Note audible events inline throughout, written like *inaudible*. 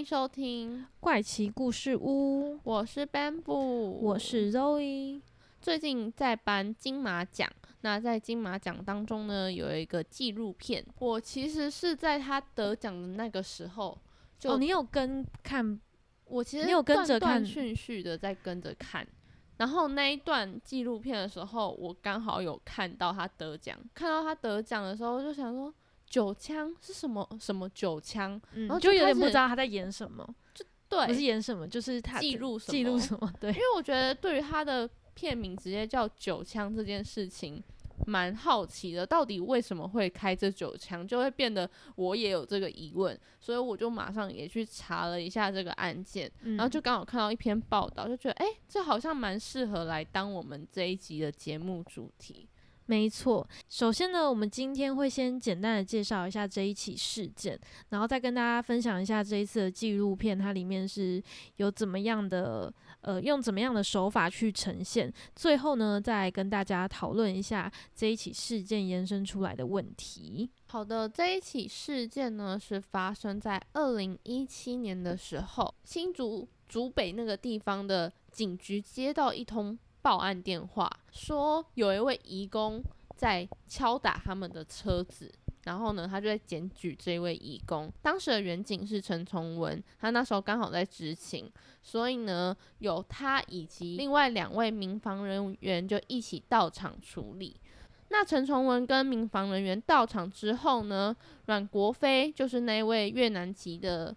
迎收听怪奇故事屋，我是 Bamboo，我是 Zoe。最近在颁金马奖，那在金马奖当中呢，有一个纪录片。我其实是在他得奖的那个时候，就、哦，你有跟看？我其实你有跟着看断断续续的在跟着看。然后那一段纪录片的时候，我刚好有看到他得奖。看到他得奖的时候，就想说九枪是什么？什么九枪？嗯然后就有点不知道他在演什么，就对，不是演什么，就是他记录什记录么什么？*laughs* 对因，为我觉得对于他的片名直接叫九枪这件事情，蛮好奇的，到底为什么会开这九枪，就会变得我也有这个疑问，所以我就马上也去查了一下这个案件，嗯然后就刚好看到一篇报道，就觉得哎、诶这好像蛮适合来当我们这一集的节目主题。没错，首先呢，我们今天会先简单的介绍一下这一起事件，然后再跟大家分享一下这一次的纪录片，它里面是有怎么样的呃，用怎么样的手法去呈现。最后呢，再跟大家讨论一下这一起事件延伸出来的问题。好的，这一起事件呢是发生在二零一七年的时候，新竹竹北那个地方的警局接到一通报案电话，说有一位移工在敲打他们的车子。然后呢，他就在检举这位移工。当时的远警是陈崇文，他那时候刚好在执勤，所以呢，有他以及另外两位民防人员就一起到场处理。那陈崇文跟民防人员到场之后呢，阮国飞就是那位越南籍的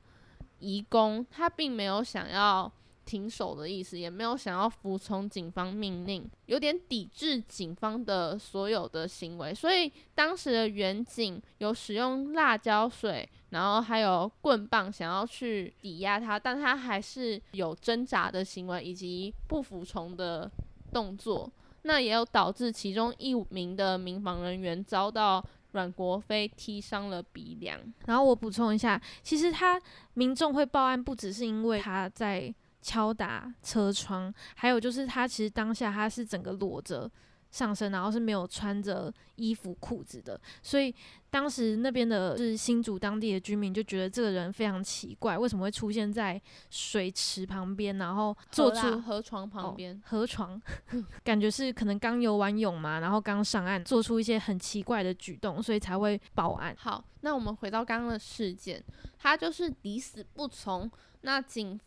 移工，他并没有想要停手的意思，也没有想要服从警方命令，有点抵制警方的所有的行为，所以当时的远警有使用辣椒水，然后还有棍棒想要去抵押他，但他还是有挣扎的行为以及不服从的动作。那也有导致其中一名的民防人员遭到阮国飞踢伤了鼻梁。然后我补充一下，其实他民众会报案，不只是因为他在敲打车窗，还有就是他其实当下他是整个裸着上身，然后是没有穿着衣服裤子的，所以当时那边的就是新竹当地的居民就觉得这个人非常奇怪，为什么会出现在水池旁边，然后做出河床旁边哦、，河床，*laughs* 感觉是可能刚游完泳嘛，然后刚上岸，做出一些很奇怪的举动，所以才会报案。好，那我们回到刚刚的事件，他就是抵死不从。那警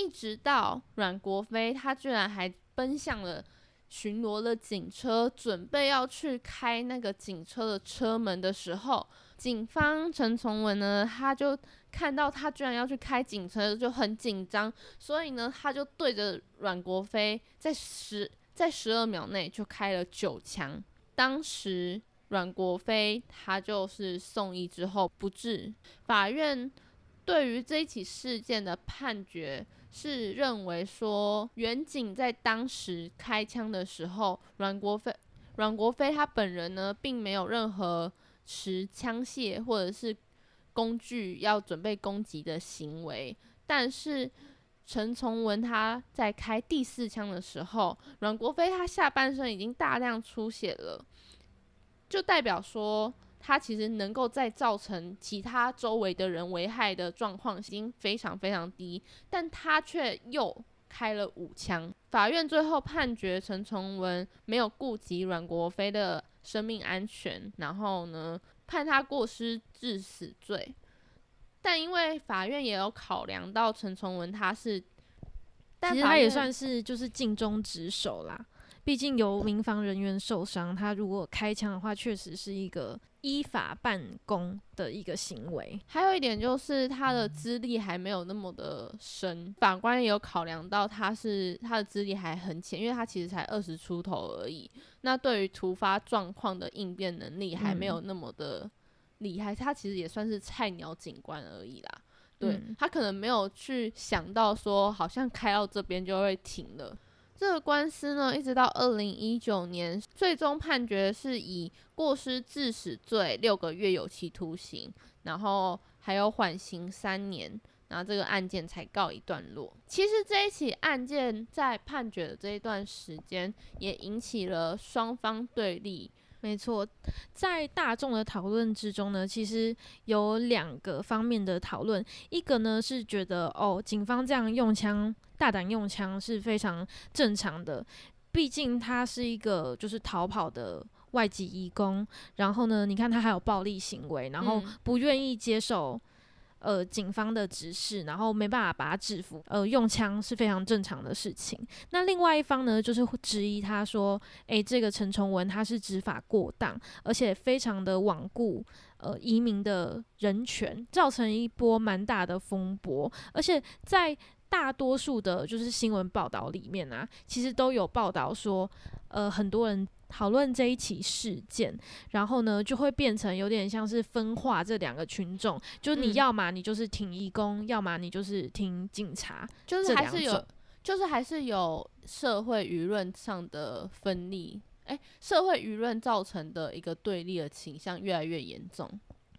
一直到阮国飞，他居然还奔向了巡逻的警车，准备要去开那个警车的车门的时候，警方陈崇文呢，他就看到他居然要去开警车，就很紧张，所以呢，他就对着阮国飞在十在十二秒内就开了九枪。当时阮国飞他就是送医之后不治，法院对于这起事件的判决是认为说，远景在当时开枪的时候，阮国飞阮国飞他本人呢，并没有任何持枪械或者是工具要准备攻击的行为，但是。陈崇文他在开第四枪的时候，阮国飞他下半身已经大量出血了，就代表说他其实能够在造成其他周围的人危害的状况已经非常非常低，但他却又开了五枪。法院最后判决陈崇文没有顾及阮国飞的生命安全，然后呢判他过失致死罪。但因为法院也有考量到陈崇文他是，但其实他也算是就是尽忠职守啦。毕竟有民防人员受伤，他如果开枪的话，确实是一个依法办公的一个行为。还有一点就是他的资历还没有那么的深，法官也有考量到他是他的资历还很浅，因为他其实才二十出头而已。那对于突发状况的应变能力还没有那么的厉害，他其实也算是菜鸟警官而已啦。对、嗯他可能没有去想到说，好像开到这边就会停了。这个官司呢，一直到二零一九年，最终判决是以过失致死罪六个月有期徒刑，然后还有缓刑三年，然后这个案件才告一段落。其实这一起案件在判决的这一段时间，也引起了双方对立。没错，在大众的讨论之中呢，其实有两个方面的讨论。一个呢是觉得哦，警方这样用枪、大胆用枪是非常正常的，毕竟他是一个就是逃跑的外籍移工，然后呢，你看他还有暴力行为，然后嗯不愿意接受。呃，警方的指示，然后没办法把他制服，呃，用枪是非常正常的事情。那另外一方呢，就是会质疑他说，诶，这个陈崇文他是执法过当，而且非常的罔顾呃移民的人权，造成一波蛮大的风波。而且在大多数的就是新闻报道里面啊，其实都有报道说，呃，很多人讨论这一起事件，然后呢，就会变成有点像是分化这两个群众，就你嗯要么你就是挺义工，要么你就是挺警察，就是还是有，就是还是有社会舆论上的分立，哎、社会舆论造成的一个对立的倾向越来越严重。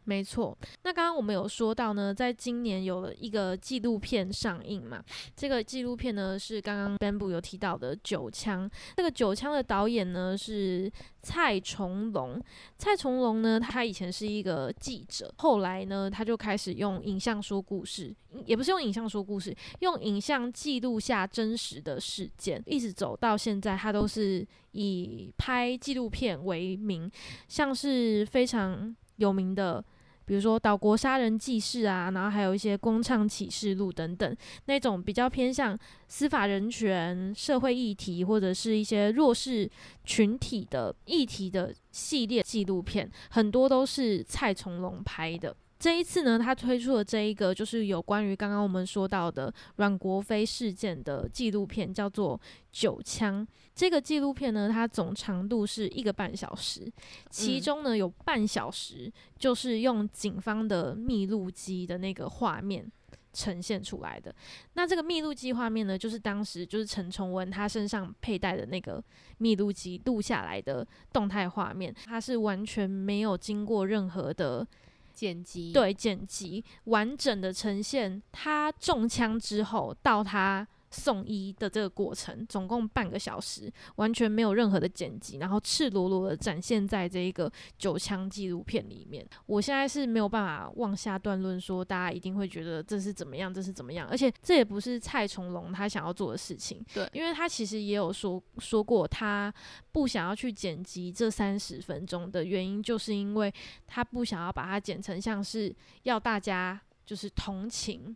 没错，那刚刚我们有说到呢，在今年有了一个纪录片上映嘛，这个纪录片呢是刚刚 Bamboo 有提到的《九枪》，这个《九枪》的导演呢是蔡崇隆。蔡崇隆呢，他以前是一个记者，后来呢，他就开始用影像说故事，也不是用影像说故事，用影像记录下真实的事件，一直走到现在，他都是以拍纪录片为名，像是非常有名的。比如说《岛国杀人记事》啊，然后还有一些《公唱启示录》等等，那种比较偏向司法人权、社会议题或者是一些弱势群体的议题的系列纪录片，很多都是蔡从龙拍的。这一次呢，他推出了这一个就是有关于刚刚我们说到的阮国飞事件的纪录片，叫做《九枪》。这个纪录片呢，它总长度是一个半小时，其嗯中呢有半小时就是用警方的密录机的那个画面呈现出来的。那这个密录机画面呢，就是当时就是陈崇文他身上佩戴的那个密录机录下来的动态画面，它是完全没有经过任何的剪辑，对剪辑，完整的呈现他中枪之后到他送医的这个过程，总共半个小时，完全没有任何的剪辑，然后赤裸裸的展现在这一个九枪纪录片里面。我现在是没有办法妄下断论说大家一定会觉得这是怎么样，这是怎么样，而且这也不是蔡崇隆他想要做的事情，对因为他其实也有说说过，他不想要去剪辑这三十分钟的原因，就是因为他不想要把它剪成像是要大家就是同情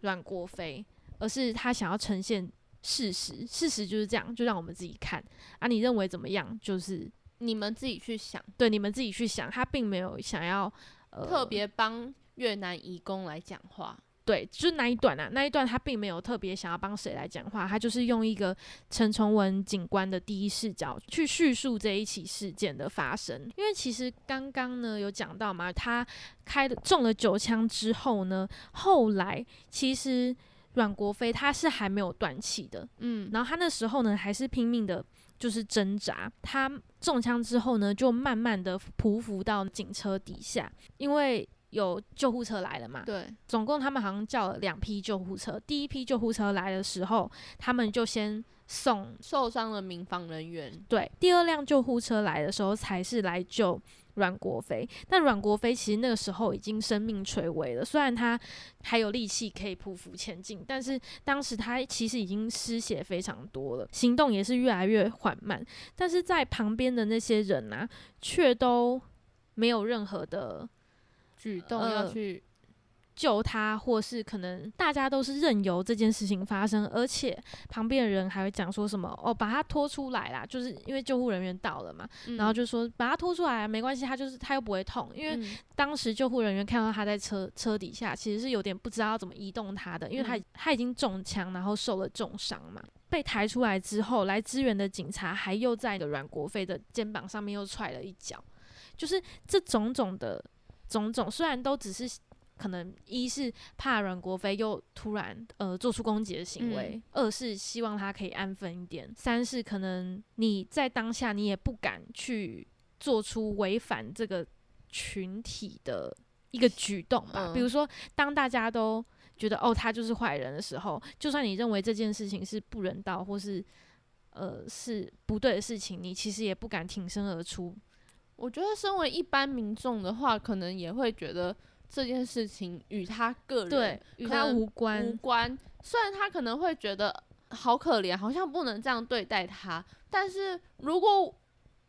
阮国飞，而是他想要呈现事实，事实就是这样，就让我们自己看啊，你认为怎么样？就是你们自己去想，对你们自己去想，他并没有想要呃特别帮越南移工来讲话。对，就是那一段啊，那一段他并没有特别想要帮谁来讲话，他就是用一个陈崇文警官的第一视角去叙述这一起事件的发生。因为其实刚刚呢有讲到嘛，他开了中了九枪之后呢，后来其实阮国飞他是还没有断气的，嗯，然后他那时候呢还是拼命的，就是挣扎。他中枪之后呢，就慢慢的匍匐到警车底下，因为有救护车来了嘛。对，总共他们好像叫了两批救护车。第一批救护车来的时候，他们就先送受伤的民防人员，对，第二辆救护车来的时候才是来救阮国飞。但阮国飞其实那个时候已经生命垂危了，虽然他还有力气可以匍匐前进，但是当时他其实已经失血非常多了，行动也是越来越缓慢。但是在旁边的那些人啊，却都没有任何的举动呃要去，救他，或是可能大家都是任由这件事情发生，而且旁边的人还会讲说什么哦，把他拖出来啦，就是因为救护人员到了嘛，嗯然后就说把他拖出来啊，没关系，他就是他又不会痛，因为嗯。当时救护人员看到他在车车底下，其实是有点不知道怎么移动他的，因为他、嗯。他已经中枪，然后受了重伤嘛。被抬出来之后，来支援的警察还又在的阮国飞的肩膀上面又踹了一脚，就是这种种的种种，虽然都只是可能一是怕阮国飞又突然呃做出攻击的行为，二是希望他可以安分一点，三是可能你在当下你也不敢去做出违反这个群体的一个举动吧。嗯比如说，当大家都觉得哦他就是坏人的时候，就算你认为这件事情是不人道或是呃是不对的事情，你其实也不敢挺身而出。我觉得身为一般民众的话，可能也会觉得这件事情与他个人对，与他无关。无关。虽然他可能会觉得好可怜，好像不能这样对待他，但是如果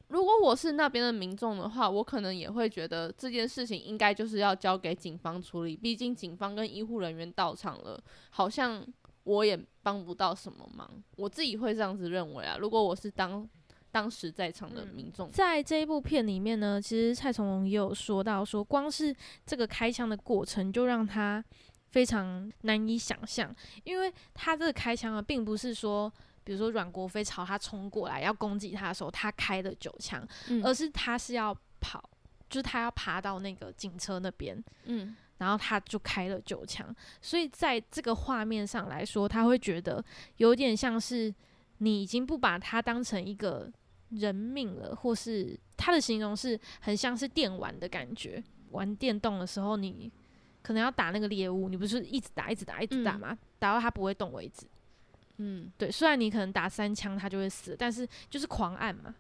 如果我是那边的民众的话，我可能也会觉得这件事情应该就是要交给警方处理，毕竟警方跟医护人员到场了，好像我也帮不到什么忙。我自己会这样子认为啊，如果我是当当时在场的嗯。民众，在这一部片里面呢，其实蔡崇隆也有说到说，光是这个开枪的过程就让他非常难以想象，因为他这个开枪啊，并不是说。比如说阮国飞朝他冲过来要攻击他的时候，他开了九枪，嗯而是他是要跑，就是他要爬到那个警车那边，嗯然后他就开了九枪，所以在这个画面上来说，他会觉得有点像是你已经不把他当成一个人命了，或是他的形容是很像是电玩的感觉。玩电动的时候，你可能要打那个猎物，你不是一直打、一直打、一直打嗯吗？打到它不会动为止。嗯对，虽然你可能打三枪它就会死，但是就是狂按嘛。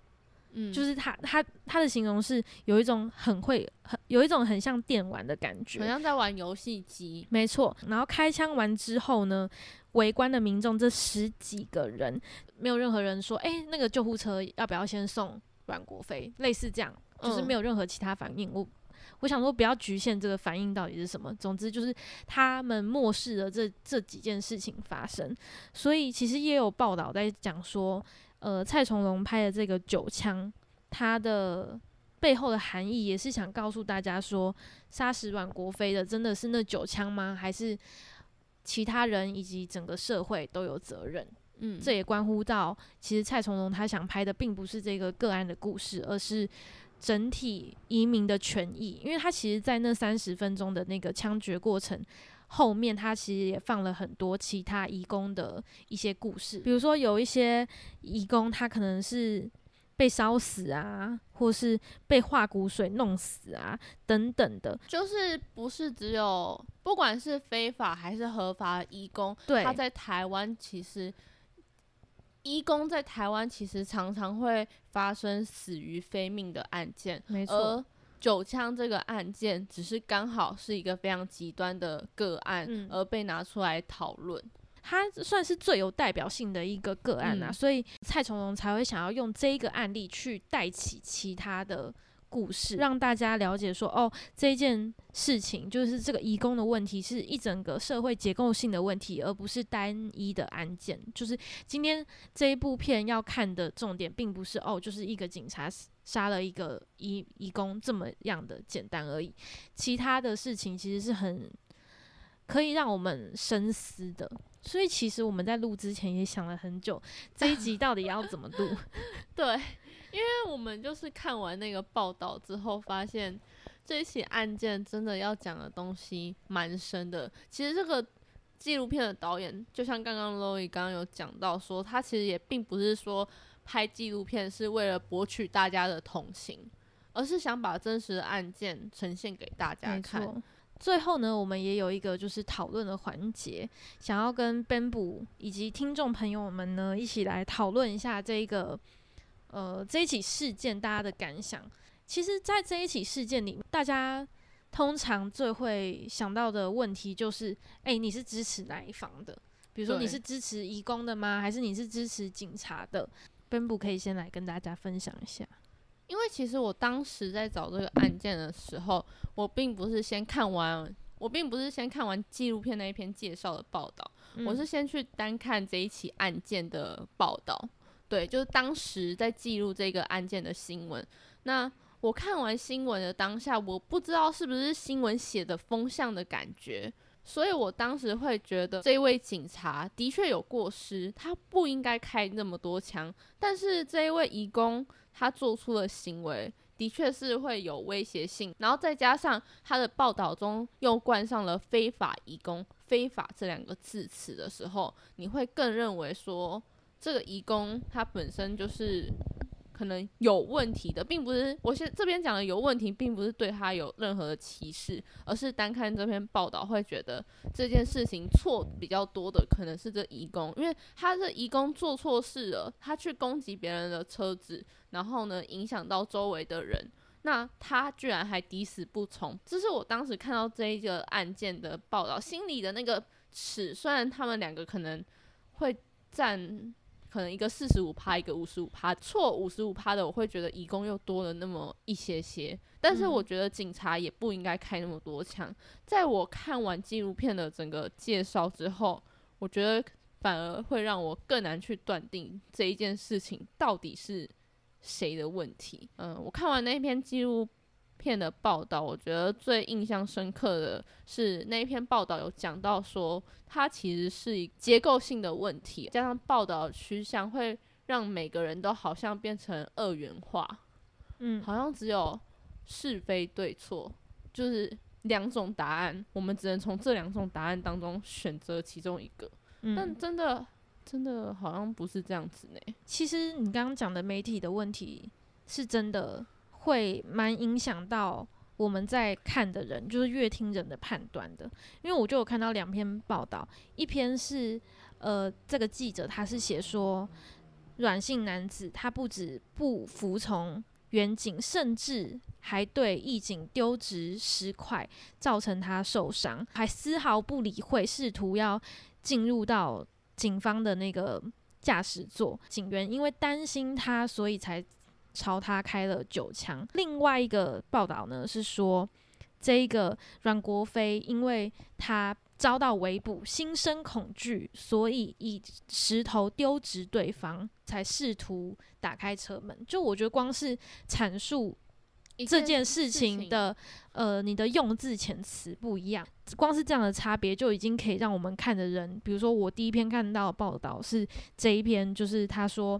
嗯，就是他他他的形容是有一种很会很有一种很像电玩的感觉，好像在玩游戏机。没错，然后开枪完之后呢，围观的民众这十几个人，没有任何人说，哎、那个救护车要不要先送阮国飞？类似这样，就是嗯没有任何其他反应。我我想说，不要局限这个反应到底是什么。总之就是他们漠视了这这几件事情发生，所以其实也有报道在讲说，呃，蔡崇隆拍的这个九枪，他的背后的含义也是想告诉大家说，杀死阮国飞的真的是那九枪吗？还是其他人以及整个社会都有责任？嗯，这也关乎到，其实蔡崇隆他想拍的并不是这个个案的故事，而是整体移民的权益。因为他其实，在那三十分钟的那个枪决过程后面，他其实也放了很多其他移工的一些故事，比如说有一些移工他可能是被烧死啊，或是被化骨水弄死啊，等等的。就是不是只有不管是非法还是合法的义工，对，他在台湾其实义工在台湾其实常常会发生死于非命的案件，没错而，九枪这个案件只是刚好是一个非常极端的个案，嗯而被拿出来讨论。他算是最有代表性的一个个案啊，嗯所以蔡崇隆才会想要用这一个案例去带起其他的故事，让大家了解说，哦，这一件事情就是这个移工的问题是一整个社会结构性的问题，而不是单一的案件。就是今天这一部片要看的重点，并不是哦，就是一个警察杀了一个移移工这么样的简单而已，其他的事情其实是很可以让我们深思的。所以其实我们在录之前也想了很久，这一集到底要怎么录？*laughs* 对，因为我们就是看完那个报道之后，发现这一起案件真的要讲的东西蛮深的。其实这个纪录片的导演，就像刚刚 Loy 刚刚有讲到说，他其实也并不是说拍纪录片是为了博取大家的同情，而是想把真实的案件呈现给大家看。错。最后呢，我们也有一个就是讨论的环节，想要跟部以及听众朋友们呢一起来讨论一下这一个呃这一起事件大家的感想。其实，在这一起事件里，大家通常最会想到的问题就是：哎、你是支持哪一方的？比如说，你是支持移工的吗？还是你是支持警察的部可以先来跟大家分享一下。因为其实我当时在找这个案件的时候，我并不是先看完，我并不是先看完纪录片那一篇介绍的报道，我是嗯先去单看这一起案件的报道。对，就是当时在记录这个案件的新闻。那我看完新闻的当下，我不知道是不是新闻写的风向的感觉，所以我当时会觉得这位警察的确有过失，他不应该开那么多枪。但是这一位义工他做出的行为，的确是会有威胁性，然后再加上他的报道中又冠上了非法移工、非法这两个字词的时候，你会更认为说这个移工他本身就是可能有问题的，并不是我现这边讲的有问题，并不是对他有任何的歧视，而是单看这篇报道会觉得这件事情错比较多的可能是这移工，因为他这移工做错事了，他去攻击别人的车子。然后呢，影响到周围的人，那他居然还抵死不从，这是我当时看到这一个案件的报道，心里的那个尺，虽然他们两个可能会占，可能一个四十五趴，一个五十五趴，错五十五趴的，我会觉得义工又多了那么一些些，但是我觉得警察也不应该开那么多枪。在我看完纪录片的整个介绍之后，我觉得反而会让我更难去断定这一件事情到底是。谁的问题？嗯，我看完那篇纪录片的报道，我觉得最印象深刻的是那一篇报道有讲到说，它其实是一结构性的问题，加上报道趋向会让每个人都好像变成二元化，嗯，好像只有是非对错，就是两种答案，我们只能从这两种答案当中选择其中一个，但真的。真的好像不是这样子呢。其实你刚刚讲的媒体的问题，是真的会蛮影响到我们在看的人，就是乐听人的判断的。因为我就有看到两篇报道，一篇是呃这个记者他是写说，软性男子他不止不服从远景，甚至还对义警丢掷石块，造成他受伤，还丝毫不理会，试图要进入到。警方的那个驾驶座，警员因为担心他，所以才朝他开了九枪。另外一个报道呢是说，这一个阮国飞因为他遭到围捕，心生恐惧，所以以石头丢掷对方，才试图打开车门。就我觉得，光是阐述。这件事情的，呃，你的用字遣词不一样，光是这样的差别就已经可以让我们看的人，比如说我第一篇看到报道是这一篇，就是他说，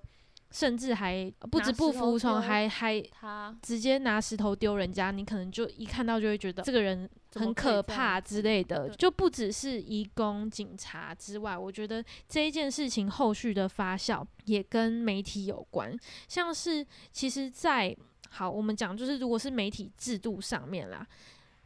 甚至还不止不服从，还还他。直接拿石头丢人家，你可能就一看到就会觉得这个人很可怕之类的，就不只是移工警察之外，我觉得这一件事情后续的发酵也跟媒体有关，像是其实，在好，我们讲就是，如果是媒体制度上面啦，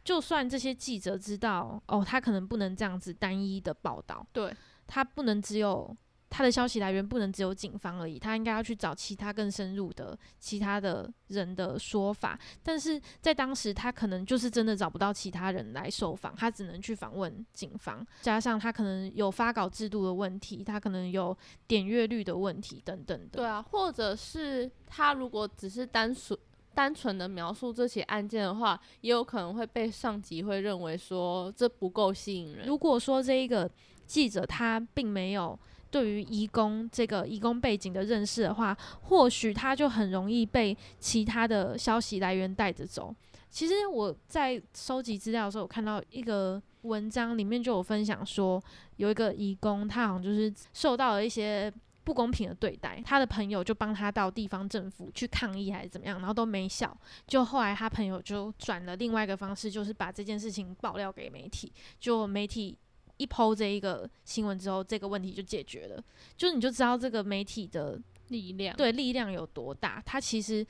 就算这些记者知道哦，他可能不能这样子单一的报道，对。他不能只有他的消息来源不能只有警方而已，他应该要去找其他更深入的其他的人的说法。但是在当时，他可能就是真的找不到其他人来受访，他只能去访问警方，加上他可能有发稿制度的问题，他可能有点阅率的问题等等的。对啊，或者是他如果只是单纯。单纯的描述这起案件的话，也有可能会被上级会认为说这不够吸引人。如果说这一个记者他并没有对于移工这个移工背景的认识的话，或许他就很容易被其他的消息来源带着走。其实我在收集资料的时候，我看到一个文章里面就有分享说，有一个移工他好像就是受到了一些。不公平的对待，他的朋友就帮他到地方政府去抗议还是怎么样，然后都没效。就后来他朋友就转了另外一个方式，就是把这件事情爆料给媒体。就媒体一抛这一个新闻之后，这个问题就解决了。就你就知道这个媒体的力量，对力量有多大。他其实。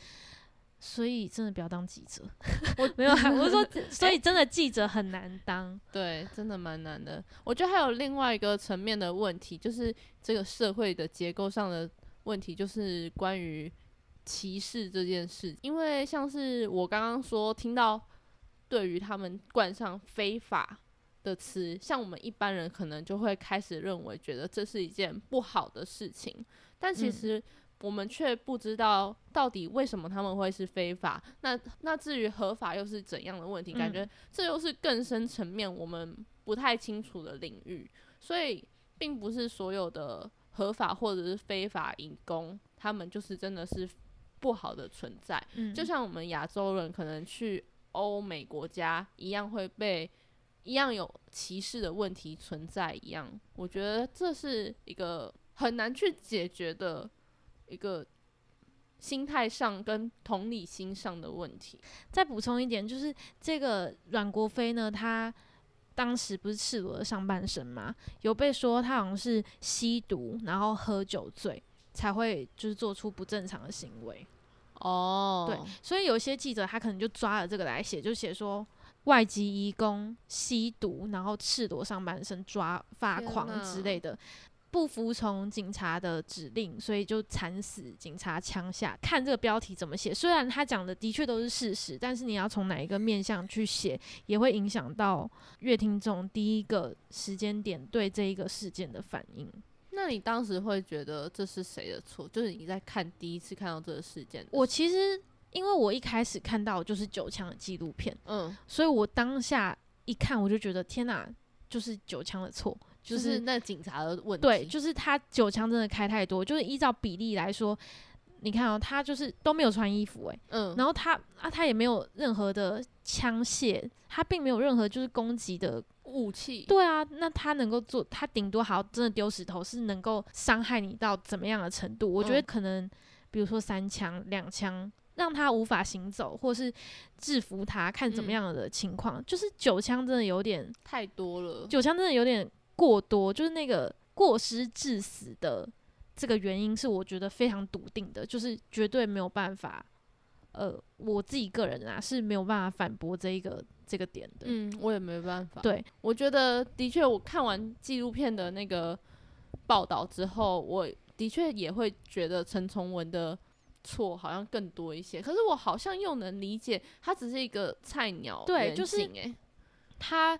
所以真的不要当记者，我 *laughs* 没有，*laughs* 我说，所以真的记者很难当，对，真的蛮难的。我觉得还有另外一个层面的问题，就是这个社会的结构上的问题，就是关于歧视这件事。因为像是我刚刚说，听到对于他们冠上非法的词，像我们一般人可能就会开始认为，觉得这是一件不好的事情，但其实。我们却不知道到底为什么他们会是非法。那那至于合法又是怎样的问题？感觉这又是更深层面我们不太清楚的领域。所以，并不是所有的合法或者是非法引工，他们就是真的是不好的存在。就像我们亚洲人可能去欧美国家一样，会被一样有歧视的问题存在一样。我觉得这是一个很难去解决的。一个心态上跟同理心上的问题。再补充一点，就是这个阮国飞呢，他当时不是赤裸的上半身吗？有被说他好像是吸毒，然后喝酒醉才会就是做出不正常的行为。哦，对，所以有些记者他可能就抓了这个来写，就写说外籍移工吸毒，然后赤裸上半身抓发狂之类的。不服从警察的指令，所以就惨死警察枪下。看这个标题怎么写，虽然他讲的的确都是事实，但是你要从哪一个面向去写，也会影响到乐听众第一个时间点对这一个事件的反应。那你当时会觉得这是谁的错？就是你在看第一次看到这个事件我其实因为我一开始看到就是九枪的纪录片，嗯，所以我当下一看我就觉得天哪，就是九枪的错，就就是是那警察的问题，对，就是他九枪真的开太多，就是依照比例来说，你看哦，他就是都没有穿衣服诶、嗯，然后他啊他也没有任何的枪械，他并没有任何就是攻击的，武器，对啊，那他能够做，他顶多好真的丢石头是能够伤害你到怎么样的程度？我觉得嗯可能比如说三枪两枪。让他无法行走，或是制服他，看怎么嗯样的情况。就是九枪真的有点太多了，九枪真的有点过多，就是那个过失致死的这个原因是我觉得非常笃定的，就是绝对没有办法，呃，我自己个人啊是没有办法反驳这一个这个点的。嗯，我也没办法，对，我觉得的确，我看完纪录片的那个报道之后，我的确也会觉得陈崇文的错好像更多一些。可是我好像又能理解，他只是一个菜鸟远对就是他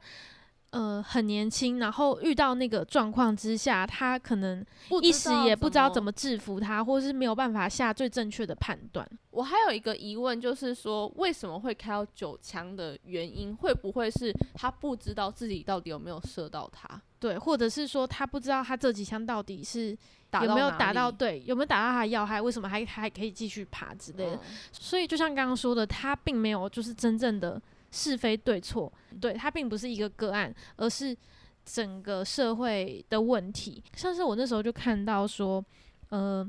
呃很年轻，然后遇到那个状况之下，他可能一时也不知道怎么制服他，或是没有办法下最正确的判断。我还有一个疑问，就是说为什么会开到九枪的原因，会不会是他不知道自己到底有没有射到他？对，或者是说他不知道他这几枪到底是打有没有打到对，有没有打到他的要害，为什么还还可以继续爬之类的。嗯所以就像刚刚说的，他并没有就是真正的是非对错，对他并不是一个个案，而是整个社会的问题。像是我那时候就看到说，呃，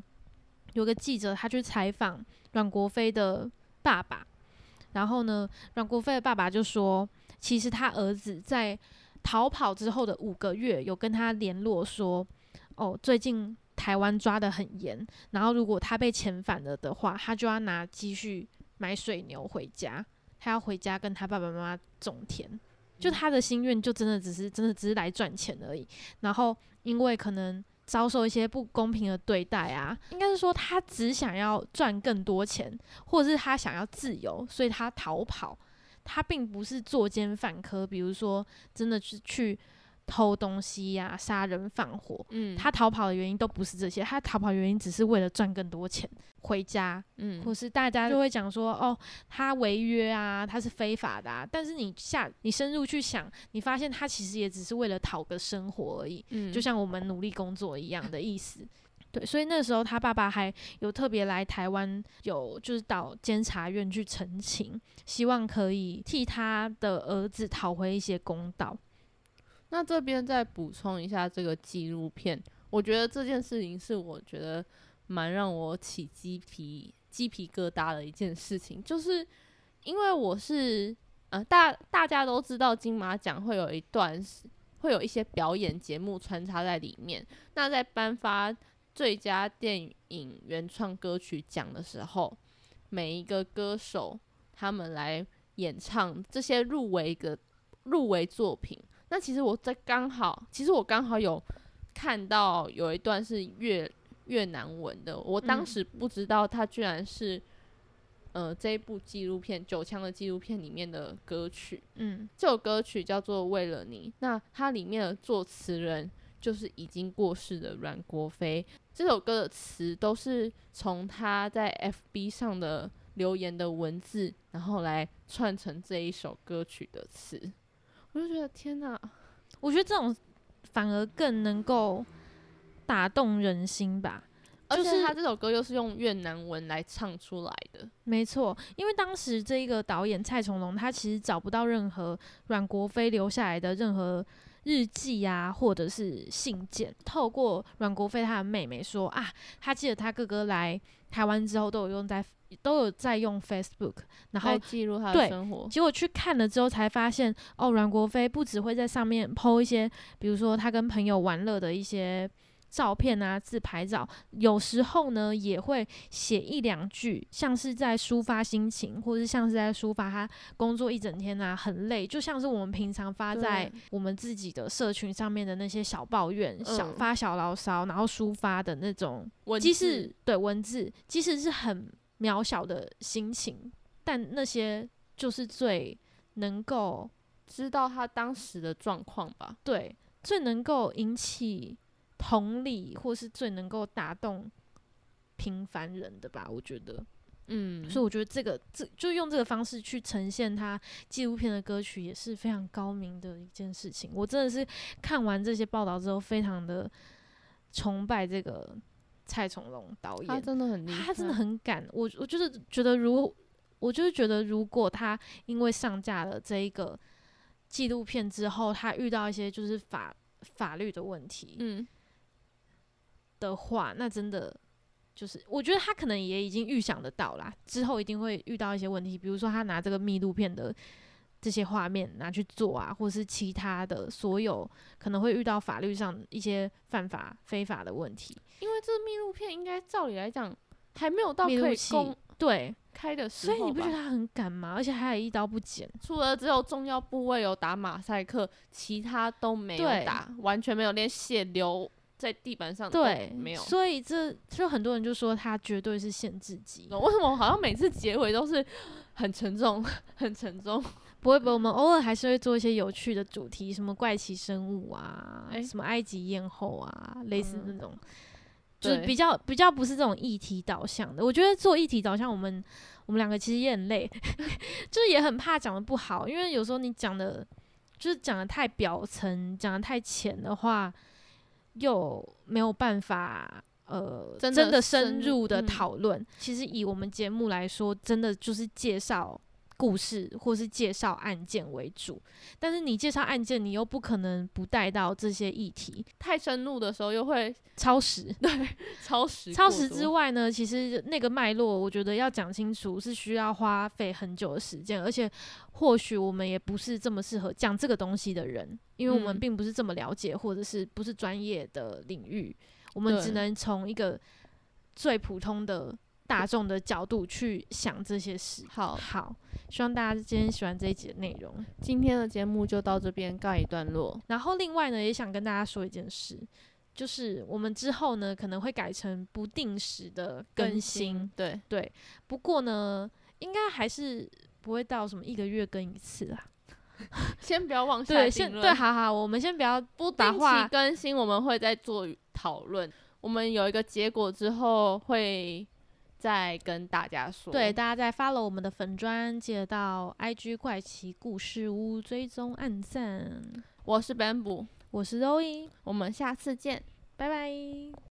有个记者他去采访阮国飞的爸爸，然后呢，阮国飞的爸爸就说，其实他儿子在逃跑之后的五个月，有跟他联络说，哦，最近台湾抓得很严，然后如果他被遣返了的话，他就要拿积蓄买水牛回家，他要回家跟他爸爸妈妈种田。就他的心愿，就真的只是真的只是来赚钱而已。然后因为可能遭受一些不公平的对待啊，应该是说他只想要赚更多钱，或者是他想要自由，所以他逃跑。他并不是作奸犯科，比如说真的是去偷东西呀、杀人放火。嗯，他逃跑的原因都不是这些，他逃跑的原因只是为了赚更多钱回家，嗯或是大家就会讲说，哦，他违约啊，他是非法的啊。但是你下你深入去想，你发现他其实也只是为了讨个生活而已，嗯就像我们努力工作一样的意思。对，所以那时候他爸爸还有特别来台湾，有就是到监察院去澄清，希望可以替他的儿子讨回一些公道。那这边再补充一下这个纪录片，我觉得这件事情是我觉得蛮让我起鸡皮鸡皮疙瘩的一件事情，就是因为我是呃大大家都知道金马奖会有一段会有一些表演节目穿插在里面，那在颁发最佳电影原创歌曲奖的时候，每一个歌手他们来演唱这些入围的入围作品。那其实我在刚好，其实我刚好有看到有一段是越越南文的，我当嗯时不知道它居然是呃这一部纪录片《九枪》的纪录片里面的歌曲。嗯这首歌曲叫做《为了你》，那它里面的作词人就是已经过世的阮国飞。这首歌的词都是从他在 FB 上的留言的文字，然后来串成这一首歌曲的词。我就觉得天哪，我觉得这种反而更能够打动人心吧。而且他这首歌又是用越南文来唱出来的。没错，因为当时这一个导演蔡崇隆，他其实找不到任何阮国飞留下来的任何日记啊，或者是信件，透过阮国飞他的妹妹说啊，他记得他哥哥来台湾之后都有用在都有在用 Facebook，然后记录他的生活。结果去看了之后才发现，哦，阮国飞不只会在上面 PO 一些，比如说他跟朋友玩乐的一些照片啊、自拍照，有时候呢也会写一两句，像是在抒发心情，或者是像是在抒发他工作一整天啊很累，就像是我们平常发在我们自己的社群上面的那些小抱怨、小嗯发小牢骚，然后抒发的那种文即字使对文字，即使是很渺小的心情，但那些就是最能够知道他当时的状况吧。对最能够引起同理，或是最能够打动平凡人的吧，我觉得。嗯，所以我觉得这个这就用这个方式去呈现他纪录片的歌曲，也是非常高明的一件事情。我真的是看完这些报道之后，非常的崇拜这个蔡崇隆导演。他真的很厉害，他真的很敢，我我就是觉得如，我就是觉得如果他因为上架了这一个纪录片之后，他遇到一些就是法法律的问题嗯，的话，那真的就是我觉得他可能也已经预想得到啦，之后一定会遇到一些问题，比如说他拿这个密录片的。这些画面拿去做啊，或是其他的所有可能会遇到法律上一些犯法、非法的问题。因为这个密录片应该照理来讲还没有到可以公对，开的时所候所，以你不觉得他很敢吗？而且还有一刀不剪。除了只有重要部位有打马赛克，其他都没有打，完全没有，连血流在地板上对，没有。所以这就很多人就说它绝对是限制级。为什么好像每次结尾都是很沉重、很沉重？*laughs* 不会不会，我们偶尔还是会做一些有趣的主题，什么怪奇生物啊，诶什么埃及艳后啊，类似那嗯种，就是比较比较不是这种议题导向的。我觉得做议题导向，我们我们两个其实也很累，*laughs* 就是也很怕讲的不好，因为有时候你讲的，就是讲的太表层，讲的太浅的话，又没有办法。呃，真真的的深深入的嗯讨论，其实以我们节目来说，真的就是介绍故事或是介绍案件为主。但是你介绍案件，你又不可能不带到这些议题。太深入的时候又会超时，对超时。超时之，外呢，其实那个脉络，我觉得要讲清楚是需要花费很久的时间，而且或许我们也不是这么适合讲这个东西的人，因为我们嗯并不是这么了解，或者是不是专业的领域，我们只能从一个最普通的大众的角度去想这些事。好，好，希望大家今天喜欢这一集的内容。今天的节目就到这边告一段落。然后另外呢，也想跟大家说一件事，就是我们之后呢可能会改成不定时的更新，对对，不过呢，应该还是不会到什么一个月更一次啦。*laughs* 先不要妄下对，定先论对，好好，我们先不要不定把话期更新，我们会再做讨论。我们有一个结果之后，会再跟大家说。对大家在 follow 我们的粉砖，记得到 IG 怪奇故事屋追踪暗赞。我是 Bamboo，我是 Zoe，我们下次见。拜拜。